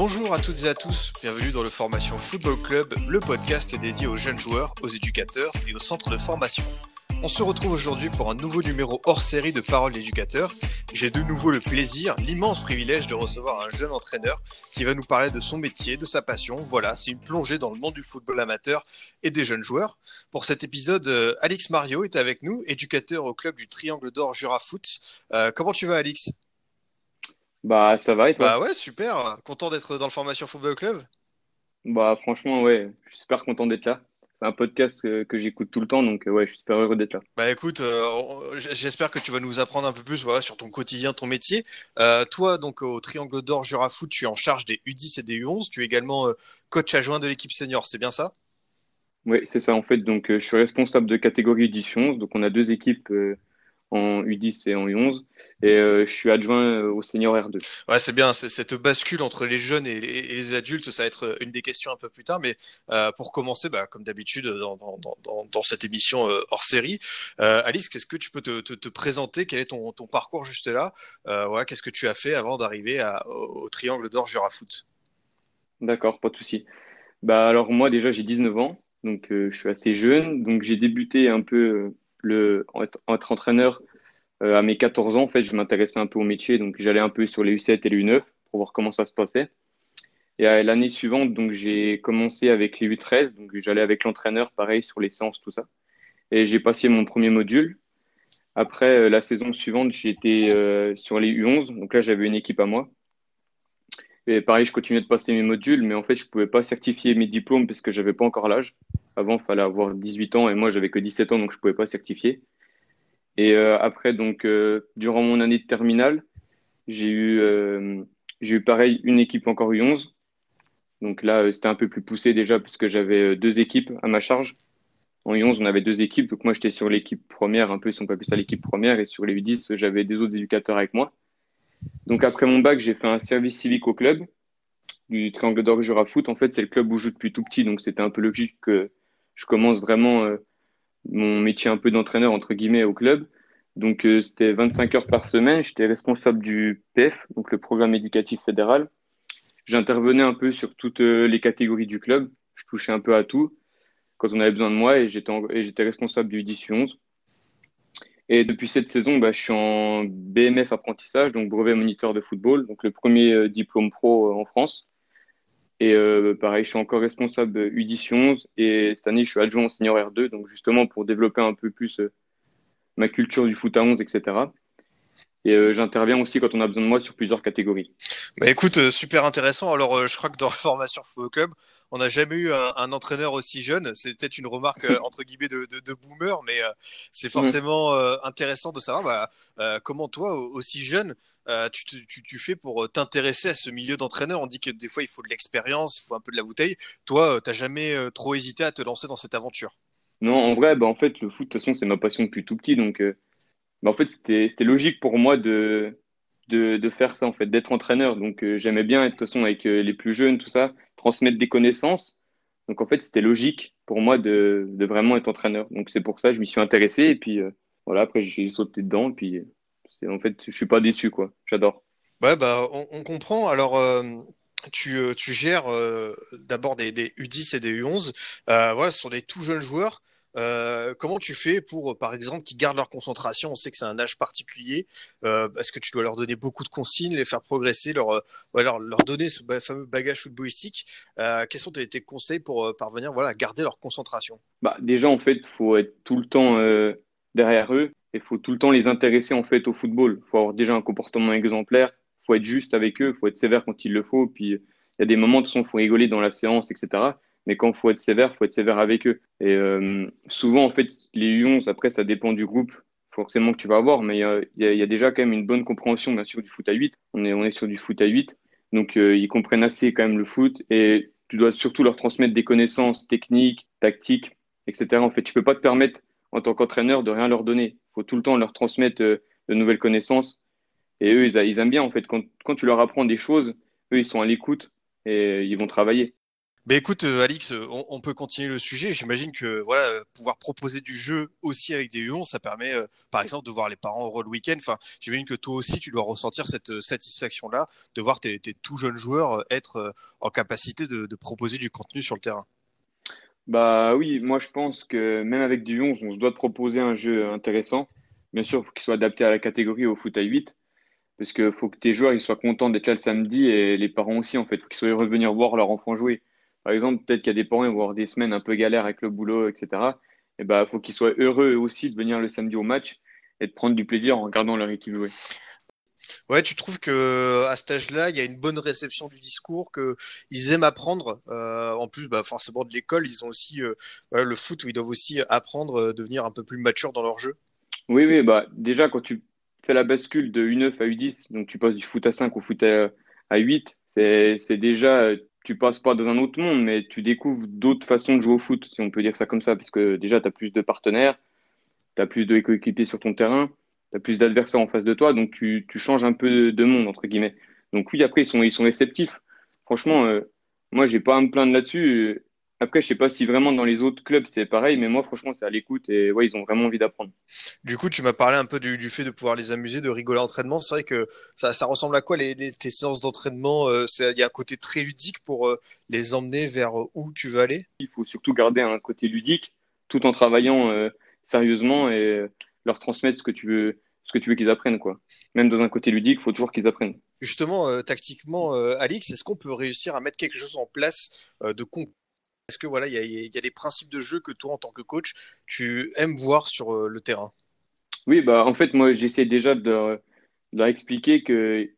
Bonjour à toutes et à tous, bienvenue dans le Formation Football Club, le podcast dédié aux jeunes joueurs, aux éducateurs et aux centres de formation. On se retrouve aujourd'hui pour un nouveau numéro hors série de Paroles d'éducateurs. J'ai de nouveau le plaisir, l'immense privilège de recevoir un jeune entraîneur qui va nous parler de son métier, de sa passion. Voilà, c'est une plongée dans le monde du football amateur et des jeunes joueurs. Pour cet épisode, euh, Alix Mario est avec nous, éducateur au club du Triangle d'Or Jura Foot. Euh, comment tu vas, Alix? Bah ça va et toi? Bah ouais, super. Content d'être dans le Formation Football Club? Bah franchement ouais, je suis super content d'être là. C'est un podcast que, que j'écoute tout le temps donc euh, ouais, je suis super heureux d'être là. Bah écoute, euh, j'espère que tu vas nous apprendre un peu plus voilà, sur ton quotidien, ton métier. Euh, toi, donc au Triangle d'Or Jura Foot, tu es en charge des U10 et des U11. Tu es également coach adjoint de l'équipe senior, c'est bien ça? Ouais, c'est ça en fait. Donc je suis responsable de catégorie édition 11. Donc on a deux équipes en U10 et en U11 et euh, je suis adjoint euh, au senior R2. Ouais, c'est bien. Cette bascule entre les jeunes et les, et les adultes, ça va être euh, une des questions un peu plus tard. Mais euh, pour commencer, bah, comme d'habitude dans, dans, dans, cette émission euh, hors série, Alice, qu'est-ce que tu peux te, te, te présenter? Quel est ton, ton parcours juste là? Voilà, qu'est-ce que tu as fait avant d'arriver au, au Triangle d'Or Jura Foot? D'accord, pas de souci. Bah alors moi déjà j'ai 19 ans donc je suis assez jeune donc j'ai débuté un peu le être, en être entraîneur euh, à mes 14 ans je m'intéressais un peu au métier donc j'allais un peu sur les U7 et les U9 pour voir comment ça se passait. Et euh, l'année suivante, donc j'ai commencé avec les U13, donc j'allais avec l'entraîneur, pareil, sur les séances, tout ça. Et j'ai passé mon premier module. Après, euh, la saison suivante, j'étais sur les U11, donc là j'avais une équipe à moi. Et pareil, je continuais de passer mes modules, mais en fait, je pouvais pas certifier mes diplômes parce que j'avais pas encore l'âge. Avant, il fallait avoir 18 ans et moi, j'avais que 17 ans, donc je pouvais pas certifier. Et euh, après, donc, euh, durant mon année de terminale, j'ai eu, euh, eu pareil une équipe encore U11. Donc là, c'était un peu plus poussé déjà parce que j'avais deux équipes à ma charge. En U11, on avait deux équipes. Donc moi, j'étais sur l'équipe première, un peu, si on peut appeler ça l'équipe première. Et sur les U10, j'avais des autres éducateurs avec moi. Donc après mon bac, j'ai fait un service civique au club du Triangle d'Or Jura Foot. En fait, c'est le club où je joue depuis tout petit. Donc c'était un peu logique que je commence vraiment euh, mon métier un peu d'entraîneur, entre guillemets, au club. Donc euh, c'était 25 heures par semaine. J'étais responsable du PF, donc le programme éducatif fédéral. J'intervenais un peu sur toutes euh, les catégories du club. Je touchais un peu à tout quand on avait besoin de moi et j'étais responsable du 10 11. Et depuis cette saison, bah, je suis en BMF apprentissage, donc brevet moniteur de football, donc le premier euh, diplôme pro euh, en France. Et euh, pareil, je suis encore responsable U10 11 et cette année, je suis adjoint au senior R2, donc justement pour développer un peu plus ma culture du foot à 11, etc. Et j'interviens aussi quand on a besoin de moi sur plusieurs catégories. Bah écoute, super intéressant. Alors, je crois que dans la formation Football Club, on n'a jamais eu un, un entraîneur aussi jeune. C'est peut-être une remarque euh, entre guillemets de, de, de boomer, mais euh, c'est forcément euh, intéressant de savoir bah, comment toi, au- aussi jeune, euh, tu, te- tu, tu fais pour t'intéresser à ce milieu d'entraîneur. On dit que des fois, il faut de l'expérience, il faut un peu de la bouteille. Toi, euh, t'as jamais euh, trop hésité à te lancer dans cette aventure? Non, en vrai, bah, en fait, le foot, de toute façon, c'est ma passion depuis tout petit. Donc, bah, en fait, c'était logique pour moi de, de, faire ça, en fait, d'être entraîneur. Donc, euh, j'aimais bien être, de toute façon, avec euh, les plus jeunes, tout ça, transmettre des connaissances. Donc, en fait, c'était logique pour moi de, de vraiment être entraîneur. Donc, c'est pour ça que je m'y suis intéressé. Et puis, euh, voilà, après, j'ai sauté dedans. Et puis, en fait, je suis pas déçu, quoi. J'adore. Ouais, bah, on, comprend. Alors, tu, tu gères d'abord des, des U10 et des U11. Euh, voilà, ce sont des tout jeunes joueurs. Euh, comment tu fais pour, par exemple, qu'ils gardent leur concentration? On sait que c'est un âge particulier. Euh, parce que tu dois leur donner beaucoup de consignes, les faire progresser, leur, euh, leur, donner ce fameux bagage footballistique? Euh, quels sont tes, conseils pour parvenir, voilà, à garder leur concentration? Bah, déjà, en fait, faut être tout le temps derrière eux et faut tout le temps les intéresser en fait au football. Faut avoir déjà un comportement exemplaire, faut être juste avec eux, faut être sévère quand il le faut. Puis il y a des moments, de toute façon, faut rigoler dans la séance, etc. Mais quand faut être sévère, faut être sévère avec eux. Et euh, souvent, en fait, les U11, après, ça dépend du groupe forcément que tu vas avoir, mais a, il y a- déjà quand même une bonne compréhension, bien sûr, du foot à 8. On est, on est sur du foot à 8. Donc, euh, ils comprennent assez quand même le foot et tu dois surtout leur transmettre des connaissances techniques, tactiques, etc. En fait, tu peux pas te permettre en tant qu'entraîneur, de rien leur donner. Il faut tout le temps leur transmettre euh, de nouvelles connaissances. Et eux, ils, ils aiment bien, en fait. Quand, quand tu leur apprends des choses, eux, ils sont à l'écoute et ils vont travailler. Mais écoute, euh, Alix, euh, on, peut continuer le sujet. J'imagine que voilà, euh, pouvoir proposer du jeu aussi avec des U11, ça permet, par exemple, de voir les parents heureux le week-end. Enfin, j'imagine que toi aussi, tu dois ressentir cette satisfaction-là de voir tes, tout jeunes joueurs être en capacité de, proposer du contenu sur le terrain. Bah oui, moi je pense que même avec du 11, on se doit de proposer un jeu intéressant. Bien sûr, faut qu'il soit adapté à la catégorie au foot à 8. Parce que faut que tes joueurs ils soient contents d'être là le samedi et les parents aussi en fait. Faut qu'ils soient heureux de venir voir leur enfant jouer. Par exemple, peut-être qu'il y a des parents qui vont avoir des semaines un peu galères avec le boulot, etc. Et bah faut qu'ils soient heureux eux aussi de venir le samedi au match et de prendre du plaisir en regardant leur équipe jouer. Ouais, tu trouves que à cet âge-là, il y a une bonne réception du discours, que ils aiment apprendre. Euh, en plus, bah, forcément de l'école, ils ont aussi euh, le foot où ils doivent aussi apprendre, euh, devenir un peu plus matures dans leur jeu. Oui, oui, bah déjà quand tu fais la bascule de U9 à U10, donc tu passes du foot à 5 au foot à, à 8, c'est c'est déjà tu passes pas dans un autre monde, mais tu découvres d'autres façons de jouer au foot, si on peut dire ça comme ça, puisque déjà tu as plus de partenaires, tu as plus de coéquipiers sur ton terrain, tu as plus d'adversaires en face de toi, donc tu, changes un peu de, de monde, entre guillemets. Donc oui, après, ils sont, ils sont réceptifs. Franchement, euh, moi, j'ai pas à me plaindre là-dessus. Après, je sais pas si vraiment dans les autres clubs c'est pareil, mais moi, franchement, c'est à l'écoute et ouais, ils ont vraiment envie d'apprendre. Du coup, tu m'as parlé un peu du, du fait de pouvoir les amuser, de rigoler à l'entraînement. C'est vrai que ça, ça ressemble à quoi les, les- tes séances d'entraînement? euh, Il y a un côté très ludique pour euh, les emmener vers euh, où tu veux aller? Il faut surtout garder un côté ludique tout en travaillant euh, sérieusement et leur transmettre ce que tu veux, ce que tu veux qu'ils apprennent, quoi. Même dans un côté ludique, il faut toujours qu'ils apprennent. Justement, euh, tactiquement, euh, Alix, est-ce qu'on peut réussir à mettre quelque chose en place de concret? Est-ce que voilà, il y a, des principes de jeu que toi, en tant que coach, tu aimes voir sur euh, le terrain? Oui, bah en fait, moi, j'essaie déjà de leur, expliquer que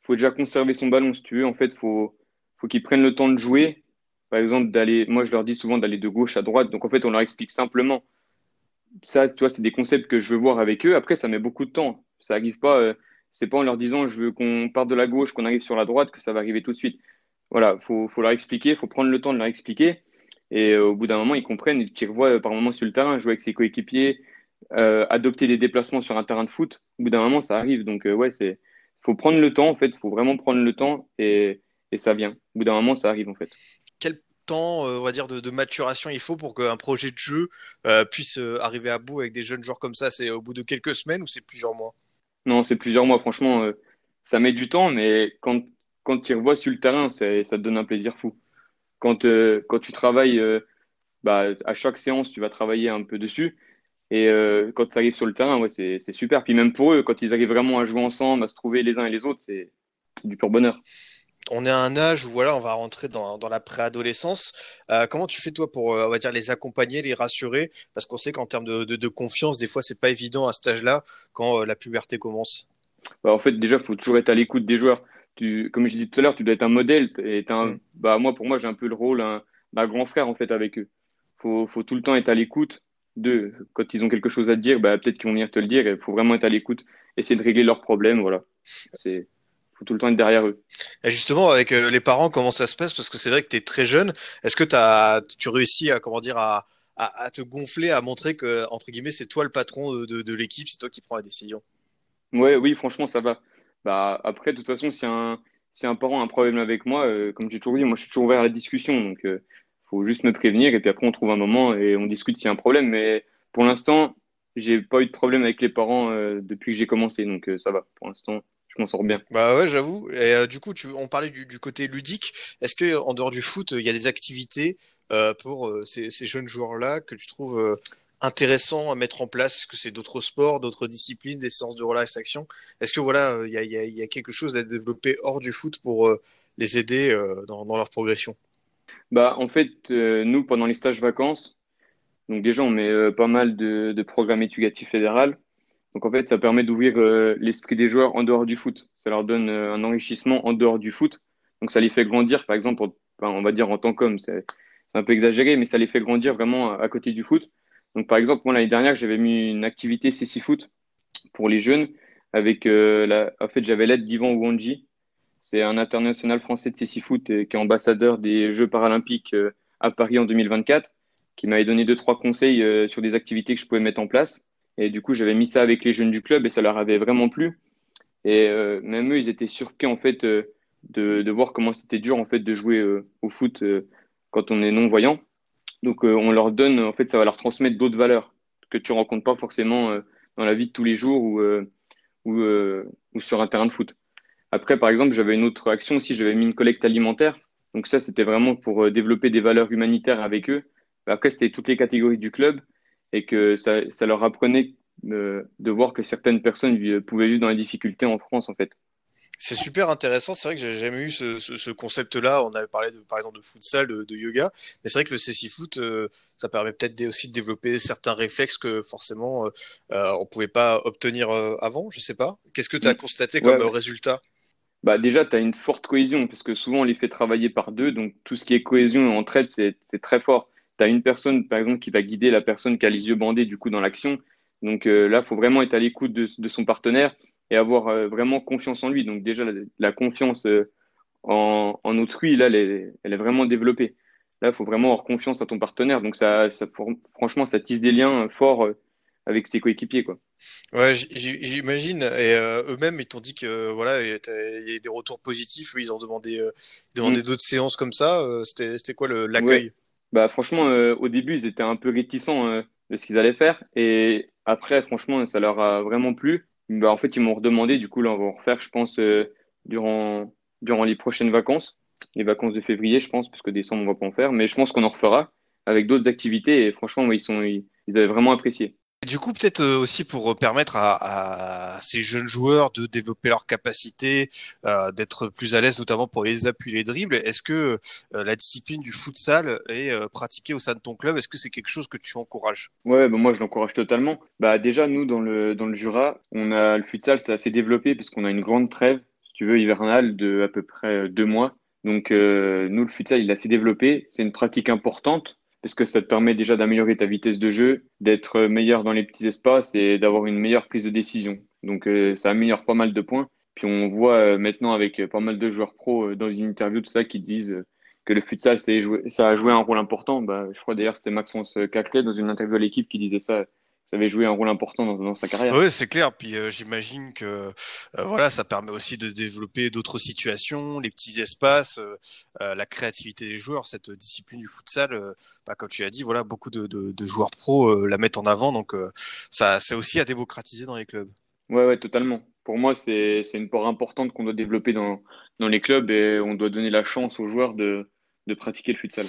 faut déjà conserver son ballon, si tu veux. En fait, faut, faut qu'ils prennent le temps de jouer. Par exemple, d'aller, moi, je leur dis souvent d'aller de gauche à droite. Donc, en fait, on leur explique simplement. Ça, tu vois, c'est des concepts que je veux voir avec eux. Après, ça met beaucoup de temps. Ça arrive pas, euh, c'est pas en leur disant je veux qu'on parte de la gauche, qu'on arrive sur la droite, que ça va arriver tout de suite. Voilà, faut, faut leur expliquer, faut prendre le temps de leur expliquer. Et euh, au bout d'un moment, ils comprennent qu'ils revoient euh, par moment sur le terrain, jouer avec ses coéquipiers, euh, adopter des déplacements sur un terrain de foot. Au bout d'un moment, ça arrive. Donc, euh, ouais, c'est, faut prendre le temps, en fait. Faut vraiment prendre le temps et, et ça vient. Au bout d'un moment, ça arrive, en fait. Quel temps, euh, on va dire, de, de maturation il faut pour qu'un projet de jeu puisse arriver à bout avec des jeunes joueurs comme ça? C'est au bout de quelques semaines ou c'est plusieurs mois? Non, c'est plusieurs mois. Franchement, ça met du temps, mais quand, quand tu revois sur le terrain, ça te donne un plaisir fou. Quand, euh, quand tu travailles, euh, bah, à chaque séance, tu vas travailler un peu dessus. Et euh, quand tu arrives sur le terrain, ouais, c'est, c'est super. Puis même pour eux, quand ils arrivent vraiment à jouer ensemble, à se trouver les uns et les autres, c'est, c'est du pur bonheur. On est à un âge où voilà, on va rentrer dans, dans la préadolescence. Euh, comment tu fais toi pour, on va dire, les accompagner, les rassurer? Parce qu'on sait qu'en termes de, de, de confiance, des fois, c'est pas évident à cet âge-là quand euh, la puberté commence. Bah, en fait, déjà, il faut toujours être à l'écoute des joueurs. Tu, comme je disais tout à l'heure, tu dois être un modèle. Et t'es un, Mm. bah, moi, pour moi, j'ai un peu le rôle un- d'un grand frère, en fait, avec eux. Faut, faut tout le temps être à l'écoute d'eux. Quand ils ont quelque chose à te dire, bah, peut-être qu'ils vont venir te le dire. Il faut vraiment être à l'écoute, essayer de régler leurs problèmes. Voilà. C'est, faut tout le temps être derrière eux. Et justement, avec euh, les parents, comment ça se passe? Parce que c'est vrai que tu es très jeune. Est-ce que tu réussis à, comment dire, à, à, à te gonfler, à montrer que, entre guillemets, c'est toi le patron de, de, de l'équipe, c'est toi qui prends la décision? Ouais, oui, franchement, ça va. Bah, après, de toute façon, si un, parent a un problème avec moi, euh, comme j'ai toujours dit, moi, je suis toujours ouvert à la discussion. Donc, euh, faut juste me prévenir et puis après, on trouve un moment et on discute s'il y a un problème. Mais pour l'instant, j'ai pas eu de problème avec les parents, euh, depuis que j'ai commencé. Donc, ça va. Pour l'instant, je m'en sors bien. Bah ouais, j'avoue. Et du coup, on parlait du, côté ludique. Est-ce que en dehors du foot, il y a des activités pour ces jeunes joueurs-là que tu trouves intéressants à mettre en place? Que c'est d'autres sports, d'autres disciplines, des séances de relaxation? Est-ce que voilà, euh, il y a, quelque chose à développer hors du foot pour euh, les aider euh, dans, leur progression? Bah, en fait, nous, pendant les stages vacances, donc déjà, on met pas mal de, programmes éducatifs fédéral. Donc, en fait, ça permet d'ouvrir l'esprit des joueurs en dehors du foot. Ça leur donne un enrichissement en dehors du foot. Donc, ça les fait grandir, par exemple, en- on va dire en tant qu'homme, c'est un peu exagéré, mais ça les fait grandir vraiment à côté du foot. Donc, par exemple, moi, l'année dernière, j'avais mis une activité CC pour les jeunes avec, euh, la... en fait, j'avais l'aide d'Yvan Ouandji. C'est un international français de CC qui est ambassadeur des Jeux paralympiques euh, à Paris en 2024. qui m'avait donné deux, trois conseils euh, sur des activités que je pouvais mettre en place. Et du coup, j'avais mis ça avec les jeunes du club et ça leur avait vraiment plu. Et euh, même eux, ils étaient surpris en fait de, de voir comment c'était dur en fait de jouer au foot quand on est non-voyant. Donc, on leur donne, en fait, ça va leur transmettre d'autres valeurs que tu rencontres pas forcément dans la vie de tous les jours ou, ou, sur un terrain de foot. Après, par exemple, j'avais une autre action aussi, j'avais mis une collecte alimentaire. Donc ça, c'était vraiment pour développer des valeurs humanitaires avec eux après, c'était toutes les catégories du club et que ça, ça leur apprenait de, de, voir que certaines personnes pouvaient vivre dans les difficultés en France, en fait. C'est super intéressant. C'est vrai que j'ai jamais eu ce, ce, ce concept-là. On avait parlé de, par exemple de futsal, de, de yoga, mais c'est vrai que le CC foot, euh, ça permet peut-être aussi de développer certains réflexes que forcément euh, euh on pouvait pas obtenir euh, avant. Je sais pas. Qu'est-ce que tu as mm. constaté comme ouais, résultat? Bah déjà, tu as une forte cohésion parce que souvent on les fait travailler par deux, donc tout ce qui est cohésion et entraide, c'est très fort tu as une personne, par exemple, qui va guider la personne qui a les yeux bandés, du coup, dans l'action. Donc euh, là, il faut vraiment être à l'écoute de, de, son partenaire et avoir euh, vraiment confiance en lui. Donc déjà, la, la confiance euh, en, en, autrui, là, elle est, elle est, vraiment développée. Là, il faut vraiment avoir confiance à ton partenaire. Donc ça, ça franchement, ça tisse des liens forts avec ses coéquipiers, quoi. Ouais, j'imagine. Et eux-mêmes, ils t'ont dit que voilà, il y a des retours positifs. Ils ont demandé, euh, mm. d'autres séances comme ça. C'était quoi l'accueil? Ouais. Bah franchement, euh, au début, ils étaient un peu réticents euh, de ce qu'ils allaient faire. Et après, franchement, ça leur a vraiment plu. Bah, en fait, ils m'ont redemandé. Du coup, là, on va en refaire, je pense, euh, durant, durant les prochaines vacances. Les vacances de février, je pense, parce que décembre, on va pas en faire. Mais je pense qu'on en refera avec d'autres activités. Et franchement, ils, sont, ils avaient vraiment apprécié. Du coup, peut-être euh, aussi pour permettre à, ces jeunes joueurs de développer leurs capacités, euh, d'être plus à l'aise, notamment pour les appuis, les dribbles. Est-ce que euh, la discipline du futsal est euh, pratiquée au sein de ton club? Est-ce que c'est quelque chose que tu encourages? Ouais, bah moi je l'encourage totalement. Bah déjà nous dans le dans le Jura, on a le futsal, c'est assez développé parce qu'on a une grande trêve, si tu veux, hivernale de à peu près deux mois. Donc euh, nous le futsal il est assez développé. C'est une pratique importante parce que ça te permet déjà d'améliorer ta vitesse de jeu, d'être meilleur dans les petits espaces et d'avoir une meilleure prise de décision? Donc euh, ça améliore pas mal de points. Puis on voit euh, maintenant avec pas mal de joueurs pro euh, dans les interviews tout ça qui disent que le futsal ça a joué un rôle important. Bah, je crois d'ailleurs c'était Maxence Cacré dans une interview à l'équipe qui disait ça ça avait joué un rôle important dans, dans sa carrière. Oui, c'est clair. Puis euh, j'imagine que euh, voilà, ça permet aussi de développer d'autres situations, les petits espaces, euh, la créativité des joueurs. Cette discipline du futsal, bah, comme tu as dit, voilà, beaucoup de, de, de joueurs pros la mettent en avant. Donc ça, c'est aussi à démocratiser dans les clubs. Ouais, ouais, totalement. Pour moi, c'est c'est une part importante qu'on doit développer dans dans les clubs et on doit donner la chance aux joueurs de de pratiquer le futsal.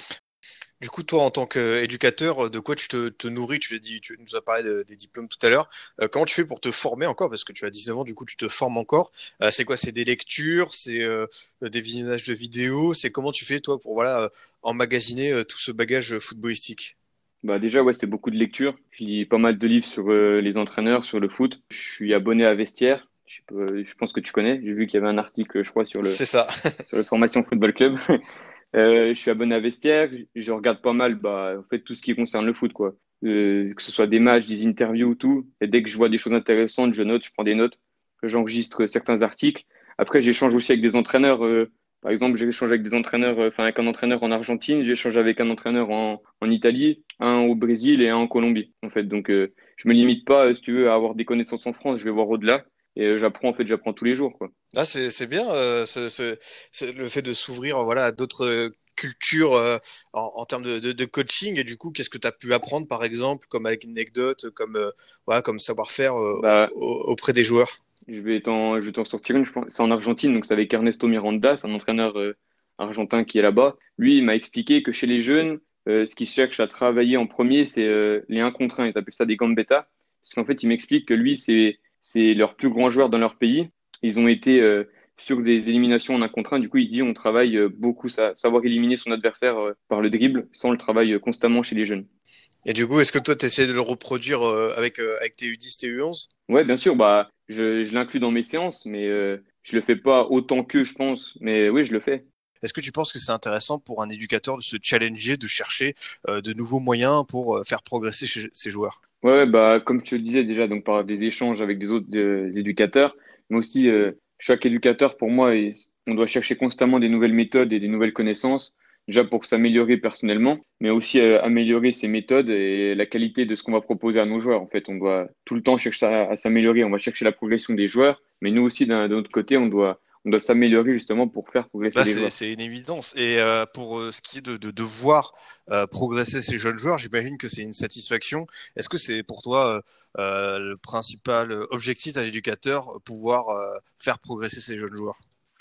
Du coup, toi, en tant qu'éducateur, de quoi tu te, te nourris? Tu, dit, tu nous as parlé de, des diplômes tout à l'heure. Euh, comment tu fais pour te former encore? Parce que tu as 19 ans, du coup, tu te formes encore. Euh, c'est quoi? C'est des lectures? C'est euh, des visionnages de vidéos? C'est comment tu fais, toi, pour voilà, euh, emmagasiner euh, tout ce bagage footballistique? Bah déjà, ouais, c'est beaucoup de lectures. Je lis pas mal de livres sur les entraîneurs, sur le foot. Je suis abonné à Vestiaire. Je, je pense que tu connais. J'ai vu qu'il y avait un article, je crois, sur le, c'est ça. sur le Formation Football Club. Euh, je suis abonné à Vestiaire, je regarde pas mal bah, en fait, tout ce qui concerne le foot, quoi. Euh, que ce soit des matchs, des interviews, tout. Et dès que je vois des choses intéressantes, je note, je prends des notes, j'enregistre certains articles. Après, j'échange aussi avec des entraîneurs. Euh, par exemple, j'échange avec des entraîneurs, enfin avec un entraîneur en Argentine, j'échange avec un entraîneur en, en Italie, un au Brésil et un en Colombie. En fait, donc euh, je me limite pas, si tu veux, à avoir des connaissances en France. Je vais voir au-delà et j'apprends en fait j'apprends tous les jours quoi. Ah c'est c'est bien euh, le fait de s'ouvrir voilà à d'autres cultures euh, en, en, termes de, de, de, coaching. Et du coup qu'est-ce que tu as pu apprendre par exemple comme anecdote comme euh, voilà comme savoir-faire euh, bah, auprès des joueurs? je vais t'en je vais t'en sortir une je pense. C'est en Argentine donc c'est avec Ernesto Miranda c'est un entraîneur euh, argentin qui est là-bas. Lui il m'a expliqué que chez les jeunes ce qu'ils cherchent à travailler en premier c'est les 1 contre 1 ils appellent ça des gambetta. Parce qu'en fait il m'explique que lui c'est c'est leurs plus grands joueurs dans leur pays. Ils ont été euh, sur des éliminations en un contre un. Du coup, il dit on travaille euh, beaucoup, ça, savoir éliminer son adversaire euh, par le dribble, sans le travail constamment chez les jeunes. Et du coup, est-ce que toi, tu essaies de le reproduire avec, avec tes U10, tes U11 Ouais, bien sûr. Bah, je, je l'inclus dans mes séances, mais je le fais pas autant que je pense. Mais oui, je le fais. Est-ce que tu penses que c'est intéressant pour un éducateur de se challenger, de chercher de nouveaux moyens pour faire progresser ses joueurs? Ouais, bah, comme te le disais déjà, donc par des échanges avec des autres euh, éducateurs, mais aussi euh, chaque éducateur, pour moi, on doit chercher constamment des nouvelles méthodes et des nouvelles connaissances. déjà pour s'améliorer personnellement, mais aussi euh, améliorer ses méthodes et la qualité de ce qu'on va proposer à nos joueurs. En fait, on doit tout le temps chercher à s'améliorer. On va chercher la progression des joueurs, mais nous aussi, d'un autre côté, on doit on doit s'améliorer justement pour faire progresser Là, les joueurs. c'est une évidence. Et euh, pour euh, ce qui est de, de, de voir euh, progresser ces jeunes joueurs, j'imagine que c'est une satisfaction. Est-ce que c'est pour toi le principal objectif d'un éducateur, pouvoir faire progresser ces jeunes joueurs?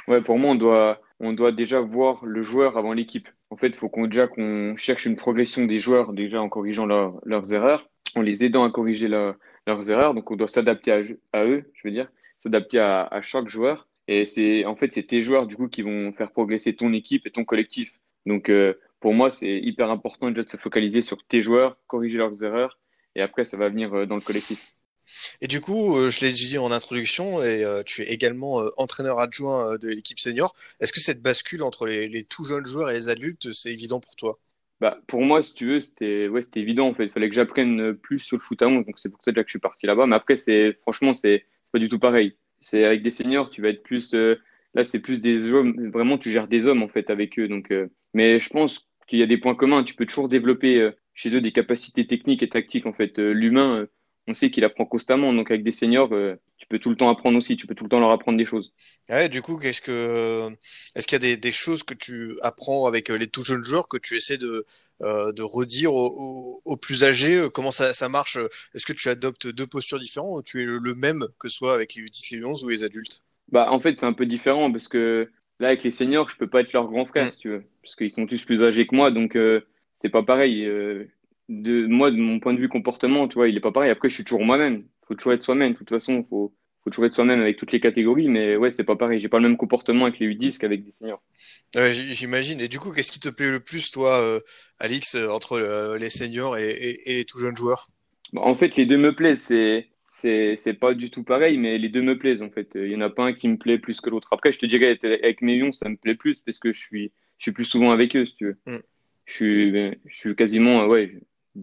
Ouais, pour moi, on doit, on doit déjà voir le joueur avant l'équipe. En fait, il faut qu'on déjà qu'on cherche une progression des joueurs déjà en corrigeant leur- leurs erreurs, en les aidant à corriger leur- leurs erreurs. Donc, on doit s'adapter à, à eux, je veux dire, s'adapter à, à chaque joueur. Et c'est en fait, c'est tes joueurs du coup qui vont faire progresser ton équipe et ton collectif. Donc, euh, pour moi, c'est hyper important déjà de se focaliser sur tes joueurs, corriger leurs erreurs, et après, ça va venir euh, dans le collectif. Et du coup, euh, je l'ai dit en introduction, et tu es également entraîneur adjoint de l'équipe senior. Est-ce que cette bascule entre les, les tout jeunes joueurs et les adultes, c'est évident pour toi? Bah, pour moi, si tu veux, c'était ouais, évident en fait. Il fallait que j'apprenne plus sur le foot à 11, donc c'est pour ça déjà que je suis parti là-bas. Mais après, franchement, c'est pas du tout pareil. C'est avec des seniors, tu vas être plus euh, là, c'est plus des hommes. Vraiment, tu gères des hommes en fait avec eux. Donc, euh, mais je pense qu'il y a des points communs. Tu peux toujours développer euh, chez eux des capacités techniques et tactiques en fait. Euh, l'humain, euh, on sait qu'il apprend constamment. Donc, avec des seniors, euh, tu peux tout le temps apprendre aussi. Tu peux tout le temps leur apprendre des choses. Ouais, du coup, qu'est-ce que est-ce qu'il y a des, des choses que tu apprends avec euh, les tout jeunes joueurs que tu essaies de euh, de redire aux, aux- aux plus âgés euh, comment ça, ça marche Est-ce que tu adoptes deux postures différentes ou tu es le, même que ce soit avec les U10, les U11 ou les adultes? Bah, en fait, c'est un peu différent parce que là, avec les seniors, je peux pas être leur grand frère, Mm. si tu veux, parce qu'ils sont tous plus âgés que moi, donc euh, c'est pas pareil. De moi, de mon point de vue comportement, tu vois, il est pas pareil. Après, je suis toujours moi-même. Faut toujours être soi-même. De toute façon, faut faut toujours être soi-même avec toutes les catégories, mais ouais, c'est pas pareil. J'ai pas le même comportement avec les U10 qu'avec des seniors. Ouais, J'imagine. Et du coup, qu'est-ce qui te plaît le plus, toi, euh, Alix, euh, entre euh, les seniors et, et- et les tout jeunes joueurs? Bah, en fait, les deux me plaisent. C'est c'est c'est pas du tout pareil, mais les deux me plaisent en fait. Il y en a pas un qui me plaît plus que l'autre. Après, je te dirais avec mes lions, ça me plaît plus parce que je suis je suis plus souvent avec eux, si tu veux. Mm. Je suis je suis quasiment euh, ouais,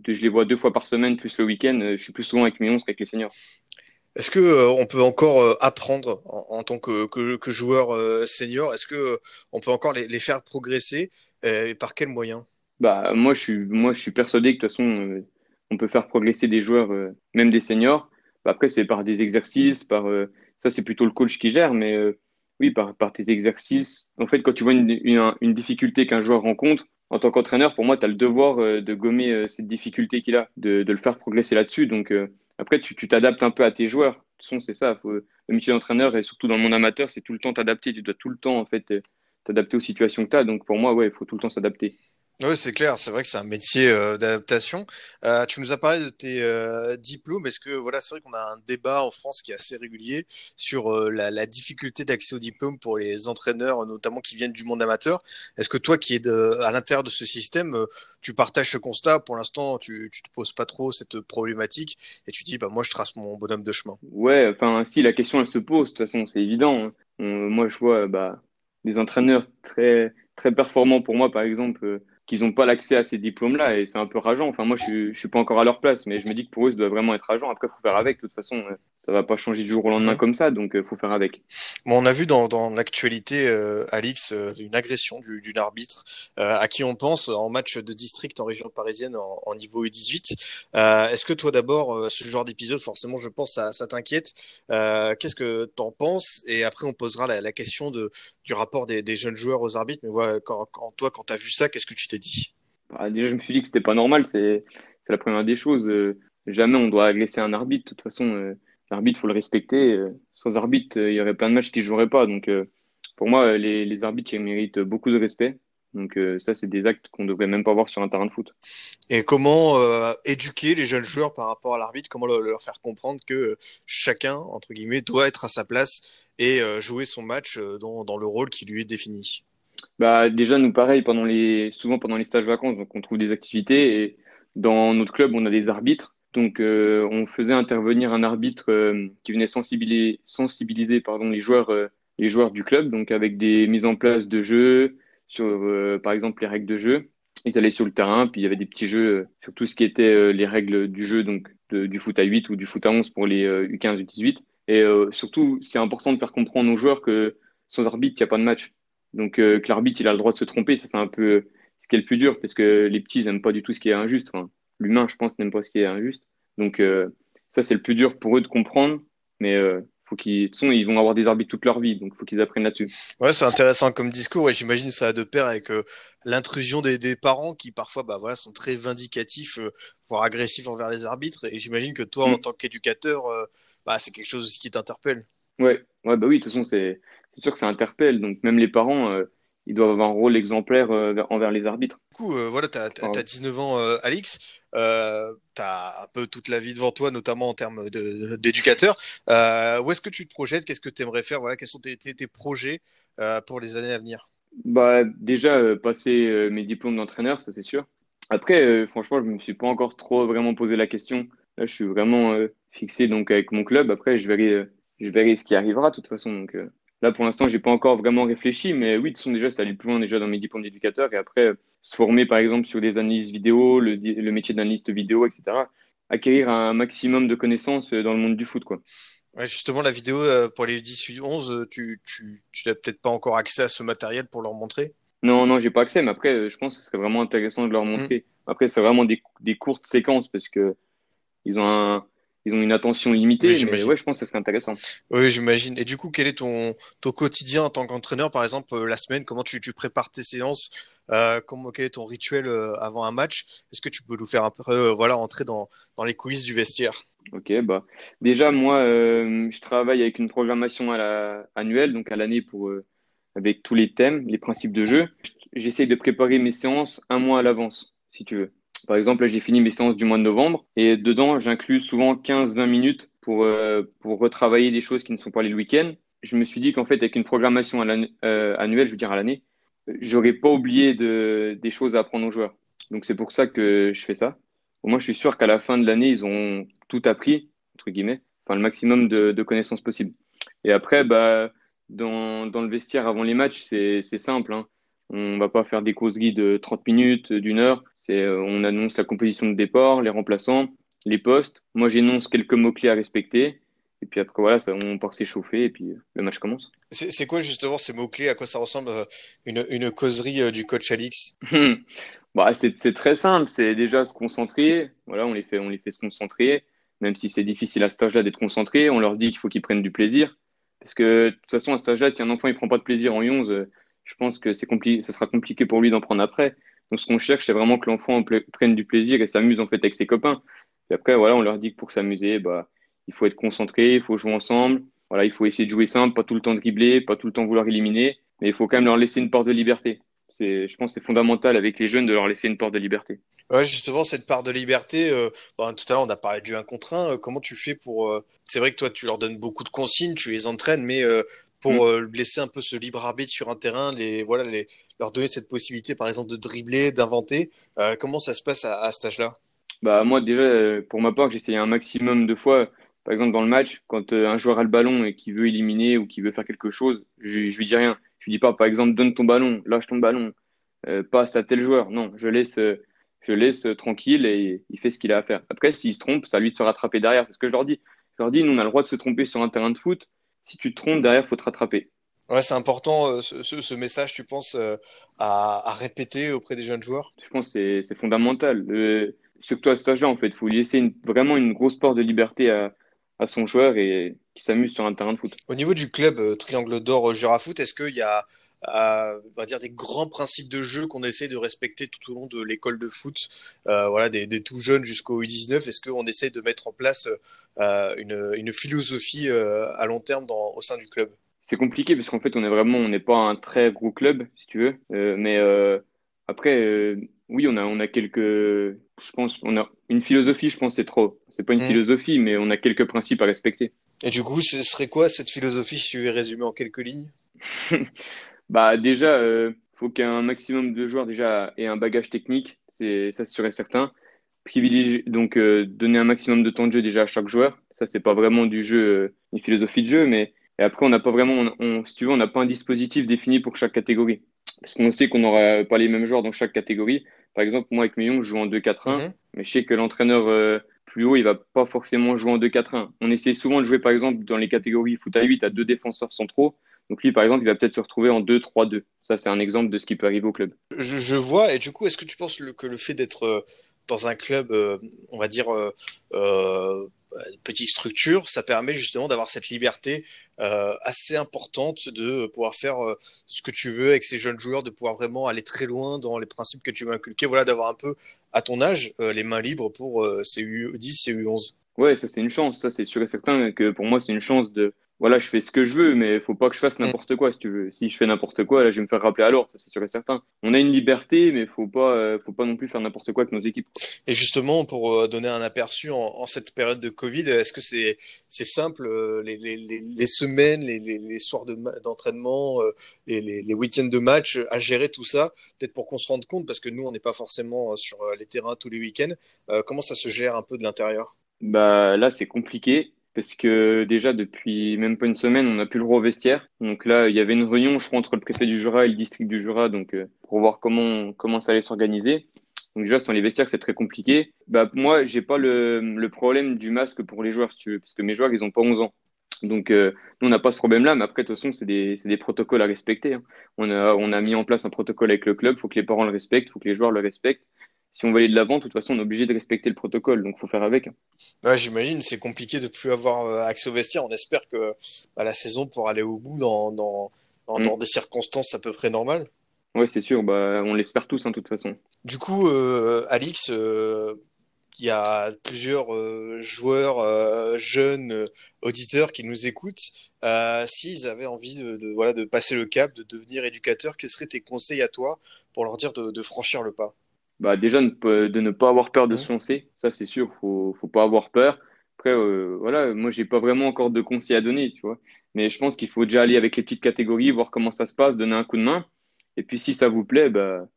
je, les vois deux fois par semaine plus le week-end. euh, Je suis plus souvent avec mes lions qu'avec les seniors. Est-ce que euh, on peut encore euh, apprendre en, en tant que, que, que joueur euh, senior? Est-ce que on peut encore les, les faire progresser et par quels moyens? Bah moi je suis moi je suis persuadé que de toute façon on peut faire progresser des joueurs, même des seniors. Bah, après c'est par des exercices, par ça c'est plutôt le coach qui gère, mais oui par par tes exercices. En fait quand tu vois une une, une difficulté qu'un joueur rencontre en tant qu'entraîneur, pour moi tu as le devoir euh, de gommer euh, cette difficulté qu'il a, de le faire progresser là-dessus. Donc euh, après tu t'adaptes un peu à tes joueurs. De toute façon c'est ça. Le métier d'entraîneur et surtout dans le monde amateur c'est tout le temps t'adapter. Tu dois tout le temps en fait t'adapter aux situations que tu as. Donc pour moi ouais il faut tout le temps s'adapter. Oui, c'est clair, c'est vrai que c'est un métier euh, d'adaptation. Euh, tu nous as parlé de tes euh, diplômes. Est-ce que voilà, c'est vrai qu'on a un débat en France qui est assez régulier sur euh, la, la difficulté d'accès au diplôme pour les entraîneurs, notamment qui viennent du monde amateur. Est-ce que toi, qui es de, à l'intérieur de ce système, euh, tu partages ce constat? Pour l'instant, tu, tu te poses pas trop cette problématique et tu dis, bah moi, je trace mon bonhomme de chemin. Ouais, enfin, si la question elle se pose, de toute façon, c'est évident. hein. Moi, je vois bah, des entraîneurs très très performants pour moi, par exemple, euh, qu'ils n'ont pas l'accès à ces diplômes-là et c'est un peu rageant. Enfin, moi, je je suis pas encore à leur place, mais je me dis que pour eux, ça doit vraiment être rageant. Après, faut faire avec. De toute façon, euh, ça va pas changer du jour au lendemain Mhm. comme ça, donc euh, faut faire avec. Bon, on a vu dans, dans l'actualité, euh, Alix, euh, une agression du- d'une arbitre euh, à qui on pense en match de district en région parisienne en, en niveau U18. Euh, Est-ce que toi d'abord, ce genre d'épisode, forcément, je pense, ça, ça t'inquiète. Qu'est-ce que t'en penses? Et après, on posera la, la question de, du rapport des, des jeunes joueurs aux arbitres. Mais voilà, quand, quand toi, quand t'as vu ça, qu'est-ce que tu t'es dit Bah, déjà, je me suis dit que c'était pas normal. C'est la première des choses. Euh, jamais on doit agresser un arbitre. De toute façon, euh, l'arbitre, faut le respecter. Euh, sans arbitre, il y aurait plein de matchs qui joueraient pas. Donc, pour moi, les, les arbitres, ils méritent beaucoup de respect. Donc, euh, ça, c'est des actes qu'on devrait même pas voir sur un terrain de foot. Et comment euh, éduquer les jeunes joueurs par rapport à l'arbitre? Comment le- leur faire comprendre que chacun, entre guillemets, doit être à sa place et jouer son match dans, dans le rôle qui lui est défini? Bah, déjà, nous, pareil, pendant les, souvent pendant les stages vacances, donc on trouve des activités et dans notre club, on a des arbitres. Donc, euh, on faisait intervenir un arbitre euh, qui venait sensibiliser, sensibiliser pardon, les joueurs, euh, les joueurs du club, donc avec des mises en place de jeux sur, par exemple, les règles de jeu. Ils allaient sur le terrain, puis il y avait des petits jeux sur tout ce qui était les règles du jeu, donc du foot à 8 ou du foot à 11 pour les euh, U15, U18. Et surtout, c'est important de faire comprendre aux joueurs que sans arbitre, il n'y a pas de match. Donc euh, que l'arbitre, il a le droit de se tromper, ça c'est un peu, ce qui est le plus dur, parce que les petits n'aiment pas du tout ce qui est injuste. Enfin, L'humain, je pense, n'aime pas ce qui est injuste. Donc, euh, ça, c'est le plus dur pour eux de comprendre. Mais euh, faut qu'ils, de toute façon, ils vont avoir des arbitres toute leur vie, donc il faut qu'ils apprennent là-dessus. Ouais, c'est intéressant comme discours et j'imagine ça a de pair avec euh, l'intrusion des, des parents qui parfois bah, voilà, sont très vindicatifs, euh, voire agressifs envers les arbitres. Et j'imagine que toi, Mm. en tant qu'éducateur, euh, bah, c'est quelque chose qui t'interpelle. Ouais, ouais, bah oui, de toute façon, c'est c'est sûr que ça interpelle. Donc, même les parents, euh, ils doivent avoir un rôle exemplaire euh, vers- envers les arbitres. Du coup, euh, voilà, tu as, Pardon. 19 ans, Alix. Tu as un peu toute la vie devant toi, notamment en termes d'éducateur. Où est-ce que tu te projettes? Qu'est-ce que tu aimerais faire? Voilà, Quels sont tes, tes, tes projets pour les années à venir? Bah, déjà, passer mes diplômes d'entraîneur, ça c'est sûr. Après, franchement, je me suis pas encore trop vraiment posé la question. Là, je suis vraiment fixé donc avec mon club. Après, je verrai, je verrai ce qui arrivera de toute façon. Donc là, pour l'instant, j'ai pas encore vraiment réfléchi, mais oui, de toute façon, déjà, ça allait plus loin déjà dans mes diplômes d'éducateur. Et après, euh, se former par exemple sur des analyses vidéo, le, métier d'analyste vidéo, etc. Acquérir un maximum de connaissances euh, dans le monde du foot, quoi. Ouais, justement, la vidéo euh, pour les 18-11, euh, tu, tu, tu n'as peut-être pas encore accès à ce matériel pour leur montrer? Non, non, j'ai pas accès, mais après, je pense que ce serait vraiment intéressant de leur montrer. Après, c'est vraiment des, des courtes séquences parce que ils ont un, ils ont une attention limitée, Oui, mais ouais, je pense que ce serait intéressant. Oui, j'imagine. Et du coup, quel est ton, ton quotidien en tant qu'entraîneur, par exemple, euh, la semaine? Comment tu, tu prépares tes séances? Euh, comment, Quel est ton rituel euh, avant un match? Est-ce que tu peux nous faire un peu euh, voilà, entrer dans, dans les coulisses du vestiaire? Ok, bah déjà moi, euh, je travaille avec une programmation à la, annuelle, donc à l'année pour avec tous les thèmes, les principes de jeu. J'essaie de préparer mes séances un mois à l'avance, si tu veux. Par exemple, j'ai fini mes séances du mois de novembre et dedans, j'inclus souvent 15-20 minutes pour euh, pour retravailler des choses qui ne sont pas les le week-end. Je me suis dit qu'en fait, avec une programmation euh, annuelle, je veux dire à l'année, j'aurais pas oublié de, des choses à apprendre aux joueurs. Donc c'est pour ça que je fais ça. Au moins, je suis sûr qu'à la fin de l'année, ils ont tout appris, entre guillemets, enfin le maximum de, connaissances possibles. Et après, bah, dans, dans le vestiaire avant les matchs, c'est, simple. Hein. On va pas faire des causeries de 30 minutes, d'une heure. C'est, euh, on annonce la composition de départ, les remplaçants, les postes. Moi, j'énonce quelques mots-clés à respecter. Et puis après, voilà, ça, on part s'échauffer et puis euh, le match commence. C'est c'est quoi justement ces mots-clés? À quoi ça ressemble euh, une, une causerie du coach Alix? Bah, c'est, c'est très simple. C'est déjà se concentrer. Voilà, on les fait, on les fait se concentrer. Même si c'est difficile à ce stage-là d'être concentré, on leur dit qu'il faut qu'ils prennent du plaisir. Parce que de toute façon, à ce stage-là, si un enfant il prend pas de plaisir en 11, euh, je pense que c'est ça sera compliqué pour lui d'en prendre après. Donc, ce qu'on cherche, c'est vraiment que l'enfant prenne du plaisir et s'amuse en fait avec ses copains. Et après, voilà, on leur dit que pour s'amuser, bah, il faut être concentré, il faut jouer ensemble. Voilà, il faut essayer de jouer simple, pas tout le temps dribbler, pas tout le temps vouloir éliminer, mais il faut quand même leur laisser une part de liberté. C'est, je pense, que c'est fondamental avec les jeunes de leur laisser une part de liberté. Ouais, justement, cette part de liberté, euh, bon, tout à l'heure on a parlé du 1 contre 1, euh, comment tu fais pour... euh, C'est vrai que toi tu leur donnes beaucoup de consignes, tu les entraînes, mais pour Mm. euh, laisser un peu ce libre arbitre sur un terrain, les, voilà, les, leur donner cette possibilité par exemple de dribbler, d'inventer, euh, comment ça se passe à, à cet âge-là? Bah, moi, déjà, euh, pour ma part, j'essaye un maximum de fois. Par exemple, dans le match, quand un joueur a le ballon et qui veut éliminer ou qui veut faire quelque chose, je, je lui dis rien. Je lui dis pas, par exemple, donne ton ballon, lâche ton ballon, euh, passe à tel joueur. Non, je laisse, je laisse tranquille et il fait ce qu'il a à faire. Après, s'il se trompe, c'est à lui de se rattraper derrière. C'est ce que je leur dis. Je leur dis, nous, on a le droit de se tromper sur un terrain de foot. Si tu te trompes, derrière, faut te rattraper. Ouais, c'est important euh, ce, message, tu penses, euh, à, à répéter auprès des jeunes joueurs? Je pense que c'est fondamental. Euh, surtout à cet âge-là, en fait, il faut laisser une, vraiment une grosse part de liberté à, à son joueur et qui s'amuse sur un terrain de foot. Au niveau du club euh, Triangle d'Or euh, Jurafoot, est-ce qu'il y a euh, on va dire des grands principes de jeu qu'on essaie de respecter tout au long de l'école de foot, euh, voilà, des, des tout jeunes jusqu'au U19 Est-ce qu'on essaie de mettre en place euh, une, une philosophie euh, à long terme dans, au sein du club? C'est compliqué parce qu'en fait, on est vraiment, on n'est pas un très gros club, si tu veux. Mais après, oui, on a, on a quelques, je pense, on a une philosophie, je pense, c'est trop. C'est pas une Mhm. philosophie, mais on a quelques principes à respecter. Et du coup, ce serait quoi cette philosophie si tu veux résumer en quelques lignes? Bah déjà, euh, faut qu'un maximum de joueurs déjà aient un bagage technique, c'est ça et certain. Privilégier donc euh, donner un maximum de temps de jeu déjà à chaque joueur. Ça c'est pas vraiment du jeu, euh, une philosophie de jeu, mais et après on n'a pas vraiment, on, on- si tu veux, on n'a pas un dispositif défini pour chaque catégorie, parce qu'on sait qu'on n'aura pas les mêmes joueurs dans chaque catégorie. Par exemple, moi avec Meillon, je joue en 2-4-1, Mhm. mais je sais que l'entraîneur euh, plus haut, il va pas forcément jouer en 2-4-1. On essaie souvent de jouer par exemple dans les catégories foot à 8 à deux défenseurs centraux Donc lui, par exemple, il va peut-être se retrouver en 2-3-2. Ça, c'est un exemple de ce qui peut arriver au club. Je, je vois, et du coup, est-ce que tu penses le- que le fait d'être euh, dans un club, euh, on va dire, euh, euh, petite structure, ça permet justement d'avoir cette liberté assez importante de pouvoir faire ce que tu veux avec ces jeunes joueurs, de pouvoir vraiment aller très loin dans les principes que tu veux inculquer, voilà, d'avoir un peu à ton âge les mains libres pour ces U10, ces U11. Ouais, ça c'est une chance, ça c'est sûr et certain que pour moi c'est une chance de voilà, je fais ce que je veux, mais faut pas que je fasse n'importe quoi si tu veux. Si je fais n'importe quoi, là je vais me faire rappeler à l'ordre, ça c'est sûr et certain. On a une liberté, mais faut pas euh, faut pas non plus faire n'importe quoi avec nos équipes. quoi. Et justement, pour euh, donner un aperçu en, en cette période de Covid, est-ce que c'est c'est simple euh, les, les, les, les semaines, les, soirs de d'entraînement, euh, les, les, week-ends de match à gérer tout ça Peut-être pour qu'on se rende compte, parce que nous on n'est pas forcément sur les terrains tous les week-ends. Comment ça se gère un peu de l'intérieur? Bah là c'est compliqué parce que déjà depuis même pas une semaine, on n'a plus le droit au vestiaire. Donc là, il y avait une réunion, je crois, entre le préfet du Jura et le district du Jura, donc euh, pour voir comment comment ça allait s'organiser. Donc déjà, sans les vestiaires, c'est très compliqué. Bah moi, j'ai pas le, problème du masque pour les joueurs, si tu parce que mes joueurs, ils ont pas 11 ans. Donc euh, nous, on n'a pas ce problème-là, mais après, de toute façon, c'est des, protocoles à respecter. hein. On a, on a mis en place un protocole avec le club, faut que les parents le respectent, faut que les joueurs le respectent. Si on veut aller de l'avant, de toute façon, on est obligé de respecter le protocole, donc faut faire avec. Ouais, j'imagine, c'est compliqué de plus avoir euh, accès au vestiaire. On espère que bah, la saison pourra aller au bout dans, dans, dans, Mm. dans des circonstances à peu près normales. Ouais, c'est sûr, bah, on l'espère tous, hein, de toute façon. Du coup, euh, Alix, euh, il y a plusieurs euh, joueurs jeunes auditeurs qui nous écoutent. S'ils avaient envie de, de, voilà, de passer le cap, de devenir éducateur, quels seraient tes conseils à toi pour leur dire de, de franchir le pas? Bah, déjà, ne de ne pas avoir peur de se lancer, ça c'est sûr, faut, faut pas avoir peur. Après, euh, voilà, moi j'ai pas vraiment encore de conseils à donner, tu vois. Mais je pense qu'il faut déjà aller avec les petites catégories, voir comment ça se passe, donner un coup de main. Et puis si ça vous plaît, bah,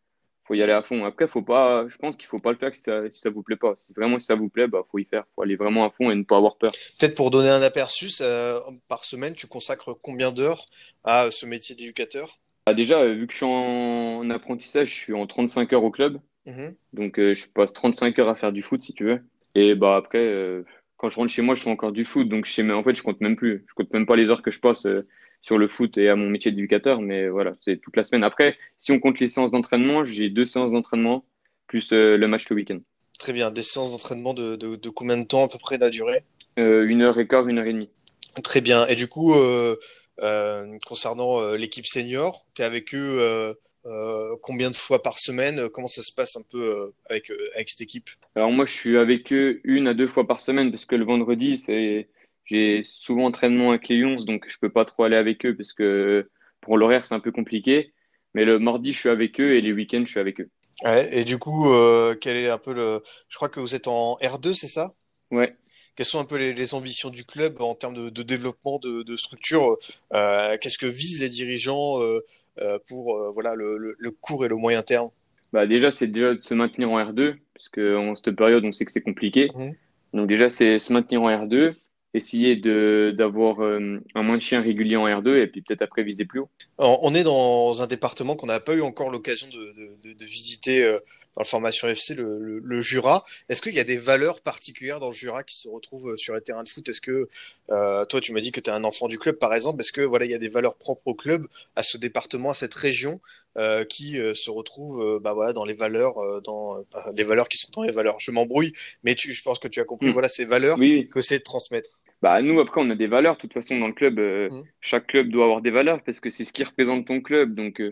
faut y aller à fond. Après, faut pas, je pense qu'il faut pas le faire si ça, si ça vous plaît pas. Si vraiment si ça vous plaît, bah, faut y faire. Faut aller vraiment à fond et ne pas avoir peur. Peut-être pour donner un aperçu, ça- par semaine, tu consacres combien d'heures à ce métier d'éducateur? Bah, déjà, euh, vu que je suis en apprentissage, je suis en 35 heures au club. Mhm. Donc, euh, je passe 35 heures à faire du foot, si tu veux. Et bah après, euh, quand je rentre chez moi, je fais encore du foot. Donc, je sais, en fait, je compte même plus. Je compte même pas les heures que je passe euh, sur le foot et à mon métier d'éducateur. Mais voilà, c'est toute la semaine. Après, si on compte les séances d'entraînement, j'ai deux séances d'entraînement plus euh, le match le week-end. Très bien. Des séances d'entraînement de, de, de combien de temps à peu près la durée? Euh, une heure et quart, une heure et demie. Très bien. Et du coup, euh, euh, concernant euh, l'équipe senior, tu es avec eux euh, euh, combien de fois par semaine? Comment ça se passe un peu euh, avec, euh, avec cette équipe? Alors moi, je suis avec eux une à deux fois par semaine parce que le vendredi, c'est j'ai souvent entraînement avec les Lions, donc je peux pas trop aller avec eux parce que pour l'horaire, c'est un peu compliqué. Mais le mardi, je suis avec eux et les week-ends, je suis avec eux. Ouais, et du coup, euh, quel est un peu le... Je crois que vous êtes en R2, c'est ça? Ouais. Quelles sont un peu les, les ambitions du club en termes de, de développement de, de structure? Euh, qu'est-ce que visent les dirigeants euh, euh, pour voilà, le, le, le court et le moyen terme? Bah déjà, c'est déjà de se maintenir en R2 parce que en cette période, on sait que c'est compliqué. Mhm. Donc déjà, c'est se maintenir en R2, essayer de d'avoir euh, un maintien régulier en R2 et puis peut-être après viser plus haut. Alors, on est dans un département qu'on n'a pas eu encore l'occasion de, de, de, de visiter euh, dans le formation FC, le, le, le Jura. Est-ce qu'il y a des valeurs particulières dans le Jura qui se retrouvent euh, sur les terrains de foot? Est-ce que euh, toi, tu m'as dit que tu es un enfant du club, par exemple Est-ce que voilà, il y a des valeurs propres au club, à ce département, à cette région euh, qui euh, se retrouvent euh, bah, voilà, dans les valeurs, dans les valeurs qui sont dans les valeurs? Je m'embrouille, mais tu, je pense que tu as compris. Mm. Voilà, ces valeurs Oui, que c'est de transmettre. Bah nous après on a des valeurs. De toute façon dans le club, Mhm. chaque club doit avoir des valeurs parce que c'est ce qui représente ton club. Donc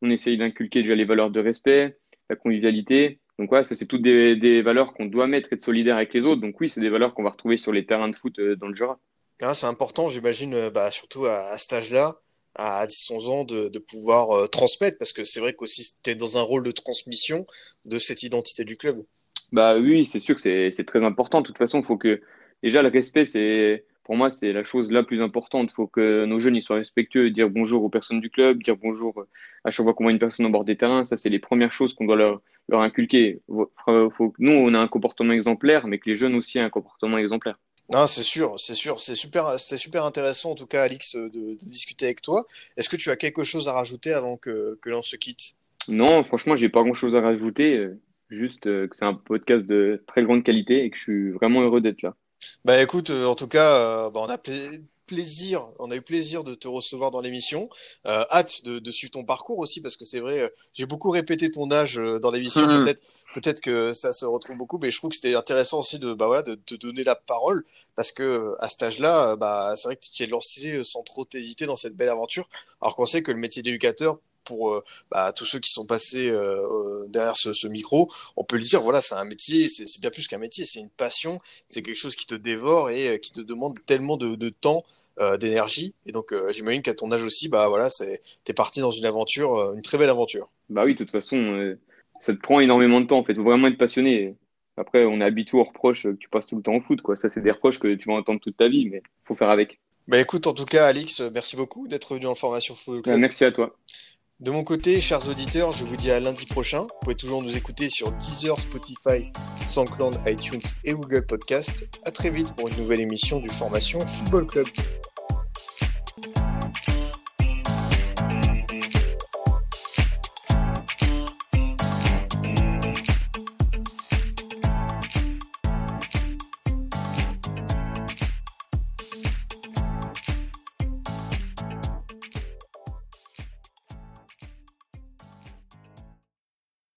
on essaye d'inculquer déjà les valeurs de respect, la convivialité. Donc ouais, ça c'est toutes des, des valeurs qu'on doit mettre et de solidaire avec les autres. Donc oui, c'est des valeurs qu'on va retrouver sur les terrains de foot euh, dans le Jura. Ah, c'est important, j'imagine, euh, bah, surtout à, à cet âge-là, à 10-11 ans, de, de pouvoir euh, transmettre, parce que c'est vrai qu'aussi tu es dans un rôle de transmission de cette identité du club. Bah oui, c'est sûr que c'est très important. De toute façon, faut que déjà le respect, c'est pour moi c'est la chose la plus importante. Faut que nos jeunes ils soient respectueux, dire bonjour aux personnes du club, dire bonjour euh, à chaque fois qu'on voit une personne au bord des terrains. Ça, c'est les premières choses qu'on doit leur leur inculquer. Faut, faut que nous on a un comportement exemplaire, mais que les jeunes aussi aient un comportement exemplaire. Non, c'est sûr, c'est sûr, c'est super, c'était super intéressant en tout cas, Alix, de, de discuter avec toi. Est-ce que tu as quelque chose à rajouter avant que, que l'on se quitte? Non, franchement, j'ai pas grand-chose à rajouter. euh, Juste euh, que c'est un podcast de très grande qualité et que je suis vraiment heureux d'être là. Bah écoute, euh, en tout cas, euh, bah, on a pla- plaisir, on a eu plaisir de te recevoir dans l'émission. Euh, hâte de, de, suivre ton parcours aussi parce que c'est vrai, euh, j'ai beaucoup répété ton âge euh, dans l'émission. Mmh. Peut-être, peut-être que ça se retrouve beaucoup, mais je trouve que c'était intéressant aussi de, bah voilà, de te donner la parole parce que à cet âge-là, bah c'est vrai que tu es lancé sans trop t'hésiter dans cette belle aventure. Alors qu'on sait que le métier d'éducateur pour bah, tous ceux qui sont passés euh, derrière ce, ce, micro, on peut le dire, voilà, c'est un métier, c'est bien plus qu'un métier, c'est une passion, c'est quelque chose qui te dévore et qui te demande tellement de, de temps, euh, d'énergie. Et donc, euh, j'imagine qu'à ton âge aussi, bah voilà, c'est, t'es parti dans une aventure, une très belle aventure. Bah oui, de toute façon, ça te prend énormément de temps. En fait, faut vraiment être passionné. Après, on est habitué aux reproches que tu passes tout le temps au foot, quoi. Ça, c'est des reproches que tu vas entendre toute ta vie, mais faut faire avec. Bah écoute, en tout cas, Alix, merci beaucoup d'être venu en formation Football Club. merci à toi. De mon côté, chers auditeurs, je vous dis à lundi prochain. Vous pouvez toujours nous écouter sur Deezer, Spotify, SoundCloud, iTunes et Google Podcast. À très vite pour une nouvelle émission du Formation Football Club.